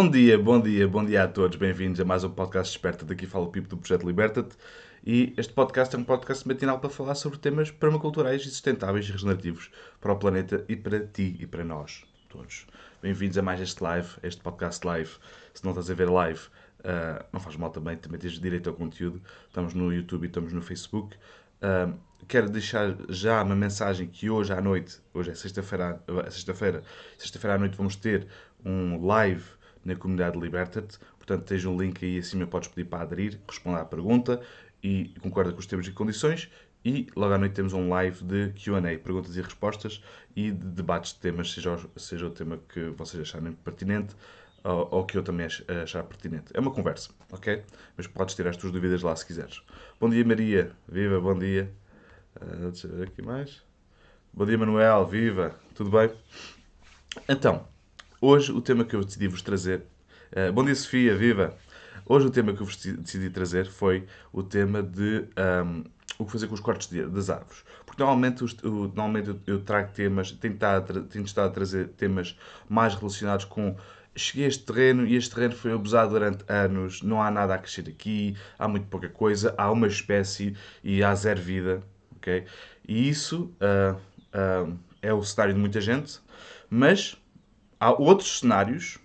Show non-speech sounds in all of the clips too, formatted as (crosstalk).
Bom dia, bom dia, bom dia a todos. Bem-vindos a mais um podcast Desperta. Daqui fala o Pipo do Projeto Liberta-te. E este podcast é um podcast matinal para falar sobre temas permaculturais e sustentáveis e regenerativos para o planeta e para ti e para nós todos. Bem-vindos a mais este live, este podcast live. Se não estás a ver live, uh, não faz mal também, também tens direito ao conteúdo. Estamos no YouTube e estamos no Facebook. Uh, quero deixar já uma mensagem que hoje à noite, hoje é sexta-feira, sexta-feira, sexta-feira à noite vamos ter um live na comunidade Liberta-te. Portanto, tens um link aí acima, podes pedir para aderir, responder à pergunta e concorda com os termos e condições. E logo à noite temos um live de QA, perguntas e respostas e de debates de temas, seja, seja o tema que vocês acharem pertinente ou, ou que eu também achar pertinente. É uma conversa, ok? Mas podes tirar as tuas dúvidas lá se quiseres. Bom dia, Maria. Viva, bom dia. Uh, deixa eu ver aqui mais. Bom dia, Manuel. Viva. Tudo bem? Então, Hoje o tema que eu decidi vos trazer. Uh, bom dia, Sofia, viva! Hoje o tema que eu vos decidi trazer foi o tema de um, o que fazer com os cortes de, das árvores. Porque normalmente, os, o, normalmente eu, eu, trago temas, tenho estado, tenho a trazer temas mais relacionados com cheguei a este terreno e este terreno foi abusado durante anos, não há nada a crescer aqui, há muito pouca coisa, há uma espécie e há zero vida, ok? E isso uh, uh, é o cenário de muita gente, mas Há outros cenários,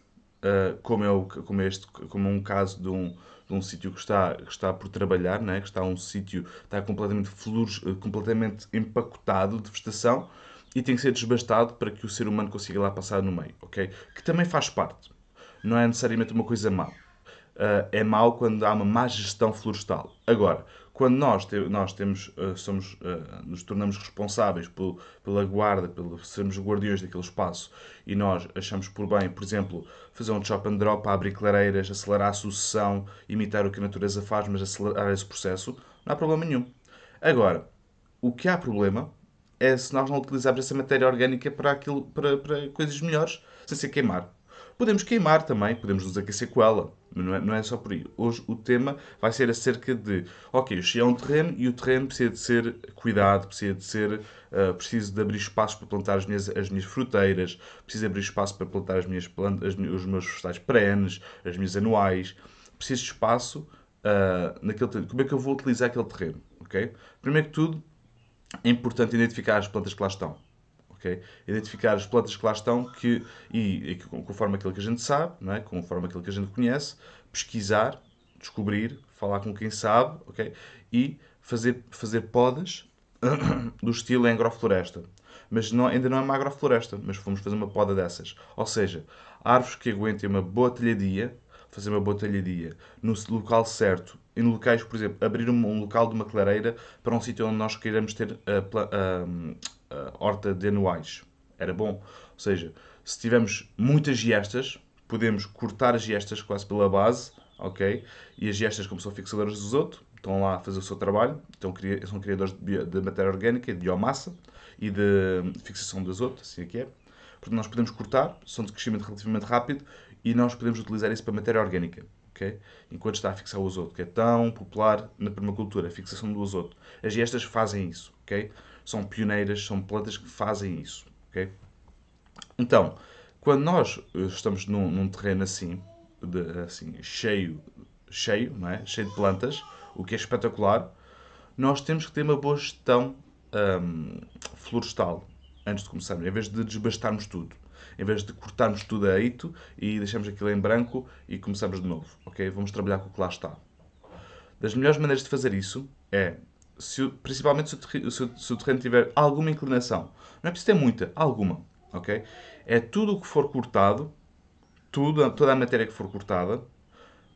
uh, como, é o, como, é este, como é um caso de um, de um sítio que está, que está por trabalhar, né? que está um sítio está completamente, flores, completamente empacotado de vegetação e tem que ser desbastado para que o ser humano consiga lá passar no meio, ok? Que também faz parte. Não é necessariamente uma coisa má. Uh, é mau quando há uma má gestão florestal. Agora, quando nós, te, nós temos, uh, somos, uh, nos tornamos responsáveis pela guarda, pelo sermos guardiões daquele espaço e nós achamos por bem, por exemplo, fazer um chop and drop, abrir clareiras, acelerar a sucessão, imitar o que a natureza faz, mas acelerar esse processo, não há problema nenhum. Agora, o que há problema é se nós não utilizarmos essa matéria orgânica para, aquilo, para, para coisas melhores, sem ser queimar. Podemos queimar também, podemos nos aquecer com ela, não é, não é só por aí. Hoje o tema vai ser acerca de, ok, cheguei a um terreno e o terreno precisa de ser cuidado, precisa de ser, uh, preciso de abrir espaço para plantar as minhas, as minhas fruteiras, preciso abrir espaço para plantar as minhas plantas, os meus vegetais perenes, as minhas anuais, preciso de espaço uh, naquele terreno. Como é que eu vou utilizar aquele terreno? Okay? Primeiro que tudo, é importante identificar as plantas que lá estão. Okay? Identificar as plantas que lá estão que, e, e conforme aquilo que a gente sabe, não é? conforme aquilo que a gente conhece, pesquisar, descobrir, falar com quem sabe okay? e fazer, fazer podas (coughs) do estilo agrofloresta. Mas não, ainda não é uma agrofloresta, mas fomos fazer uma poda dessas. Ou seja, árvores que aguentem uma boa telhadia, fazer uma boa telhadia no local certo, em locais, por exemplo, abrir um, um local de uma clareira para um sítio onde nós queiramos ter a, horta de anuais. Era bom. Ou seja, se tivermos muitas giestas, podemos cortar as giestas quase pela base, ok? E as giestas, como são fixadoras do azoto, estão lá a fazer o seu trabalho, então, são criadores de, bio, de matéria orgânica, de biomassa e de fixação de azoto, assim é que é. Portanto, nós podemos cortar, são de crescimento relativamente rápido e nós podemos utilizar isso para matéria orgânica. Okay? Enquanto está a fixar o azoto, que é tão popular na permacultura, a fixação do azoto. As gestas fazem isso. Okay? são pioneiras, são plantas que fazem isso. Okay? Então, quando nós eh, estamos num, num terreno assim, de, assim, cheio, cheio, não é? cheio de plantas, o que é espetacular, nós temos que ter uma boa gestão hum, florestal antes de começarmos, em vez de desbastarmos tudo. Em vez de cortarmos tudo a eito e deixarmos aquilo em branco e começamos de novo. ok? Vamos trabalhar com o que lá está. Das melhores maneiras de fazer isso é se, principalmente se o, terreno, se, o, terreno tiver alguma inclinação. Não é preciso ter muita, alguma. ok? É tudo o que for cortado, tudo, toda a matéria que for cortada,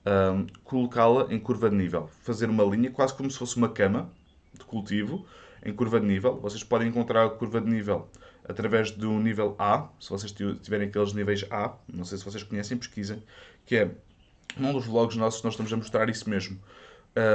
um, colocá-la em curva de nível. Fazer uma linha, quase como se fosse uma cama de cultivo, em curva de nível. Vocês podem encontrar a curva de nível através do nível A, se vocês tiverem aqueles níveis A, não sei se vocês conhecem, pesquisem, que é num dos vlogs nossos nós estamos a mostrar isso mesmo.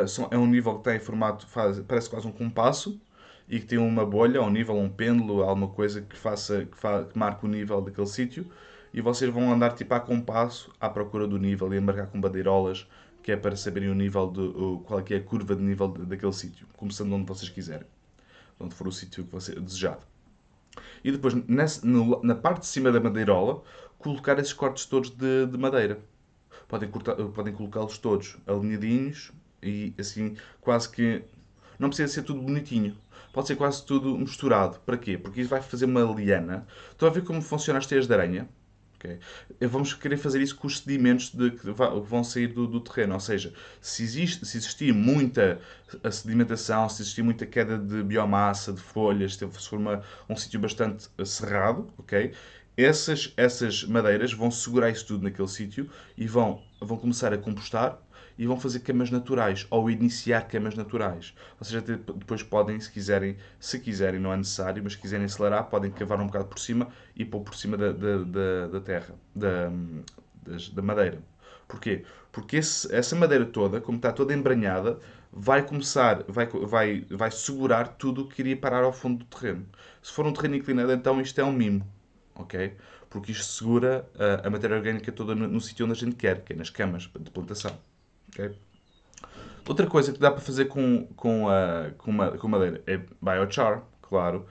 São, é um nível que tem formato, faz, parece quase um compasso e que tem uma bolha, um nível, um pêndulo, alguma coisa que faça que, fa, que marque o nível daquele sítio e vocês vão andar tipo a compasso à procura do nível e a marcar com bandeirolas que é para saberem o nível de o, qual é, a curva de nível de, daquele sítio, começando onde vocês quiserem, onde for o sítio que você desejado. E depois, nessa, no, na parte de cima da madeirola, colocar esses cortes todos de, de madeira. podem, cortar, podem colocá-los todos alinhadinhos e assim quase que. Não precisa ser tudo bonitinho. Pode ser quase tudo misturado. Para quê? Porque isso vai fazer uma liana. Estão a ver como funciona as teias de aranha? Okay. Vamos querer fazer isso com os sedimentos de, que vão sair do, do, terreno. Ou seja, se, existe, se existir muita sedimentação, se existir muita queda de biomassa, de folhas, se for uma, um sítio bastante cerrado, ok? Essas, essas madeiras vão segurar isso tudo naquele sítio e vão, vão começar a compostar e vão fazer camas naturais ou iniciar camas naturais. Ou seja, depois podem, se quiserem, se quiserem, não é necessário, mas se quiserem acelerar, podem cavar um bocado por cima e pôr por cima da, da, da, da terra, da, da madeira. Porquê? Porque esse, essa madeira toda, como está toda embranhada, vai começar, vai, vai, vai segurar tudo o que iria parar ao fundo do terreno. Se for um terreno inclinado, então isto é um mimo. ok? Porque isto segura a, a matéria orgânica toda no, no sítio onde a gente quer, que é nas camas de plantação. Okay? Outra coisa que dá para fazer com, com, a, com, uma, com madeira é biochar, claro.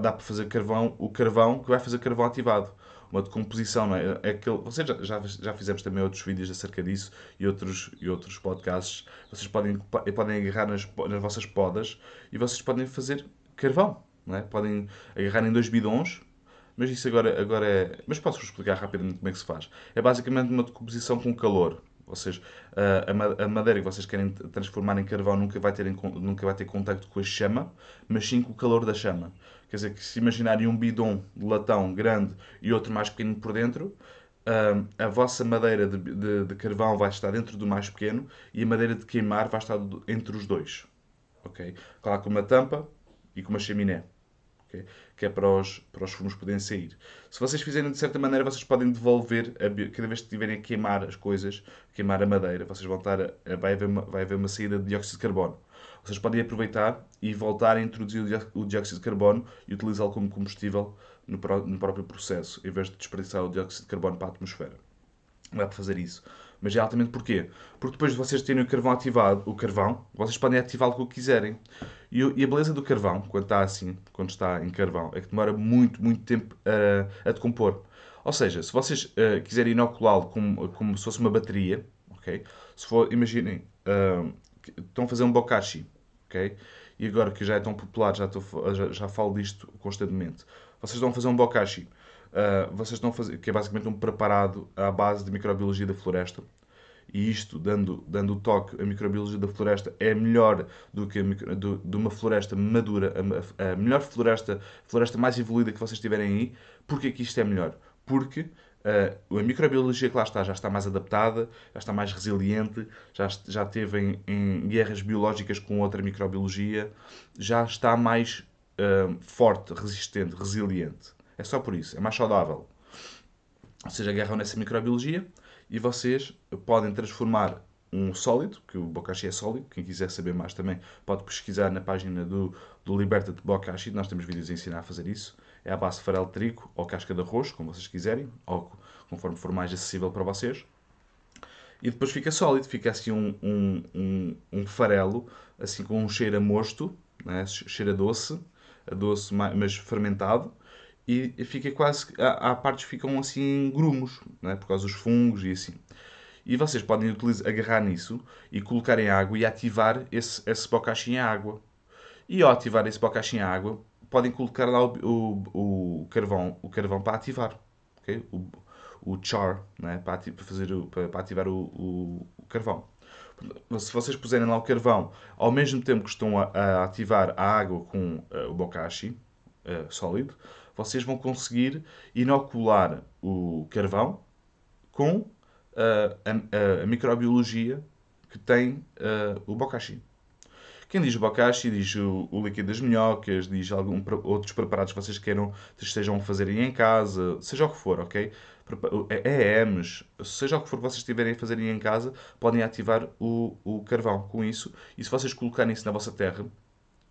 Dá para fazer carvão, o carvão que vai fazer carvão ativado. Uma decomposição, não é? é aquele, vocês já, já, já fizemos também outros vídeos acerca disso e outros, e outros podcasts. Vocês podem, podem agarrar nas, nas vossas podas e vocês podem fazer carvão. Não é? Podem agarrar em dois bidons mas isso agora, agora é. Mas posso explicar rapidamente como é que se faz. É basicamente uma decomposição com calor. Seja, a madeira que vocês querem transformar em carvão nunca vai ter, nunca vai ter contacto com a chama, mas sim com o calor da chama. Quer dizer que se imaginarem um bidon de latão grande e outro mais pequeno por dentro, a vossa madeira de, de, de, carvão vai estar dentro do mais pequeno e a madeira de queimar vai estar entre os dois. Ok? Claro, com uma tampa e com uma chaminé okay? que é para os, para os fumos poderem sair. Se vocês fizerem de certa maneira, vocês podem devolver, a, cada vez que estiverem a queimar as coisas, queimar a madeira, vocês vão estar a, vai, haver uma, vai haver uma saída de dióxido de carbono. Vocês podem aproveitar e voltar a introduzir o dióxido de carbono e utilizá-lo como combustível no, no próprio processo, em vez de desperdiçar o dióxido de carbono para a atmosfera. Não dá para fazer isso. Mas é altamente porquê? Porque depois de vocês terem o carvão ativado, o carvão, vocês podem ativá-lo como quiserem. E, e, a beleza do carvão, quando está assim, quando está em carvão, é que demora muito, muito tempo a, a decompor. Ou seja, se vocês uh, quiserem inoculá-lo como, como se fosse uma bateria, ok? Se for, imaginem, uh, estão a fazer um bokashi, ok? E agora que já é tão popular, já, estou, já, já falo disto constantemente. Vocês estão a fazer um bokashi Uh, vocês estão a fazer, que é basicamente um preparado à base de microbiologia da floresta. E isto, dando, dando o toque, a microbiologia da floresta é melhor do que a, do, de uma floresta madura, a, a, melhor floresta, floresta mais evoluída que vocês tiverem aí. Porquê que isto é melhor? Porque uh, a microbiologia que lá está já está mais adaptada, já está mais resiliente, já, já teve em, em guerras biológicas com outra microbiologia, já está mais uh, forte, resistente, resiliente. É só por isso, é mais saudável. Ou seja, agarram nessa microbiologia e vocês podem transformar um sólido, que o bokashi é sólido, quem quiser saber mais também pode pesquisar na página do, do Liberta de Bokashi, nós temos vídeos a ensinar a fazer isso. É a base de farelo de trigo ou casca de arroz, como vocês quiserem, ou conforme for mais acessível para vocês. E depois fica sólido, fica assim um, um, um, um farelo, assim com um cheiro a mosto, né? cheiro a doce, a doce mas fermentado, e fica quase. Há, há partes que ficam assim grumos, é? por causa dos fungos e assim. E vocês podem utilizar, agarrar nisso e colocar em água e ativar esse, esse bocachi em água. E ao ativar esse bocachi em água, podem colocar lá o, o, o, carvão, o carvão para ativar. Okay? O, o char, né? para, ativar, fazer para, para ativar o, o, carvão. Se vocês puserem lá o carvão, ao mesmo tempo que estão a, a ativar a água com uh, o bokashi uh, sólido, vocês vão conseguir inocular o carvão com uh, a, a, microbiologia que tem uh, o bokashi. Quem diz bokashi diz o, o, líquido das minhocas, diz algum, outros preparados que vocês queiram, estejam a fazerem em casa, seja o que for, ok? EMs, seja o que for vocês estiverem a fazerem em casa, podem ativar o, o carvão com isso. E se vocês colocarem isso na vossa terra,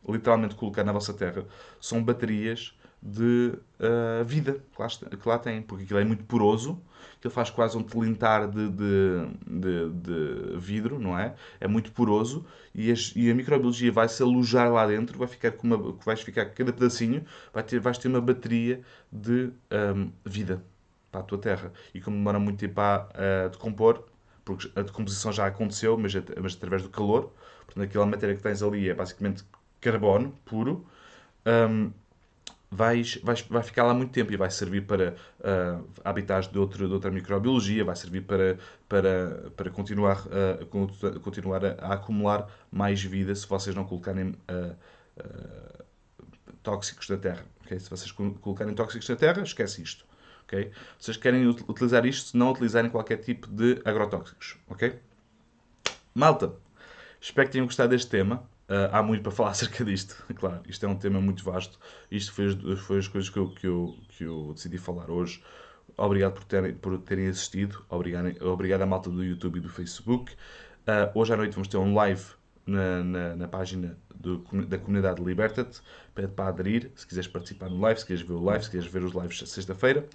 literalmente colocar na vossa terra, são baterias de uh, vida que lá, que lá tem, porque aquilo é muito poroso, aquilo faz quase um tilintar de, de, de, de vidro, não é? É muito poroso e, as, e a microbiologia vai se alojar lá dentro, vai ficar com uma, vais ficar cada pedacinho, vai ter, vais ter uma bateria de um, vida para a tua terra. E como demora muito tempo a, a decompor, porque a decomposição já aconteceu, mas, mas através do calor. Portanto, aquela matéria que tens ali é basicamente carbono puro. Um, vais, vais, vai ficar lá muito tempo e vai servir para uh, habitats de, outro, de outra microbiologia, vai servir para, para, para continuar, uh, continuar a, a, acumular mais vida se vocês não colocarem uh, tóxicos na terra. Okay? Se vocês colocarem tóxicos na terra, esquece isto. Okay? Vocês querem utilizar isto se não utilizarem qualquer tipo de agrotóxicos. Ok? Malta, espero que tenham gostado deste tema. Uh, há muito para (laughs) falar acerca disto. (laughs) Claro, isto é um tema muito vasto. Isto foi, foi as coisas que eu, que, eu, que eu decidi falar hoje. Obrigado por terem, por terem assistido. Obrigado, obrigado à malta do YouTube e do Facebook. Uh, hoje à noite vamos ter um live na, na, na página do, da comunidade Liberta-te. Pede para aderir, se quiseres participar no live, se quiseres ver o live, se quiseres ver os lives sexta-feira.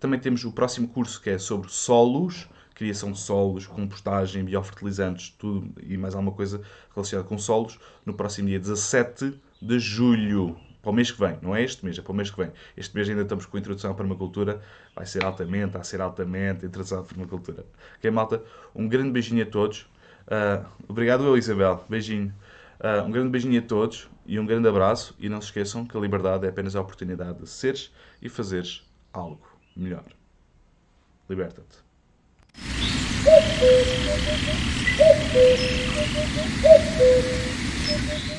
Também temos o próximo curso que é sobre solos criação de solos, compostagem, biofertilizantes, tudo e mais alguma coisa relacionada com solos, no próximo dia 17 de julho. Para o mês que vem, não é este mês, é para o mês que vem. Este mês ainda estamos com a introdução à permacultura, vai ser altamente, vai ser altamente introdução à permacultura. Ok, malta? Um grande beijinho a todos. Uh, obrigado, eu, Isabel. Beijinho. Uh, um grande beijinho a todos e um grande abraço. E não se esqueçam que a liberdade é apenas a oportunidade de seres e fazeres algo melhor. Liberta-te. Thank (laughs) you.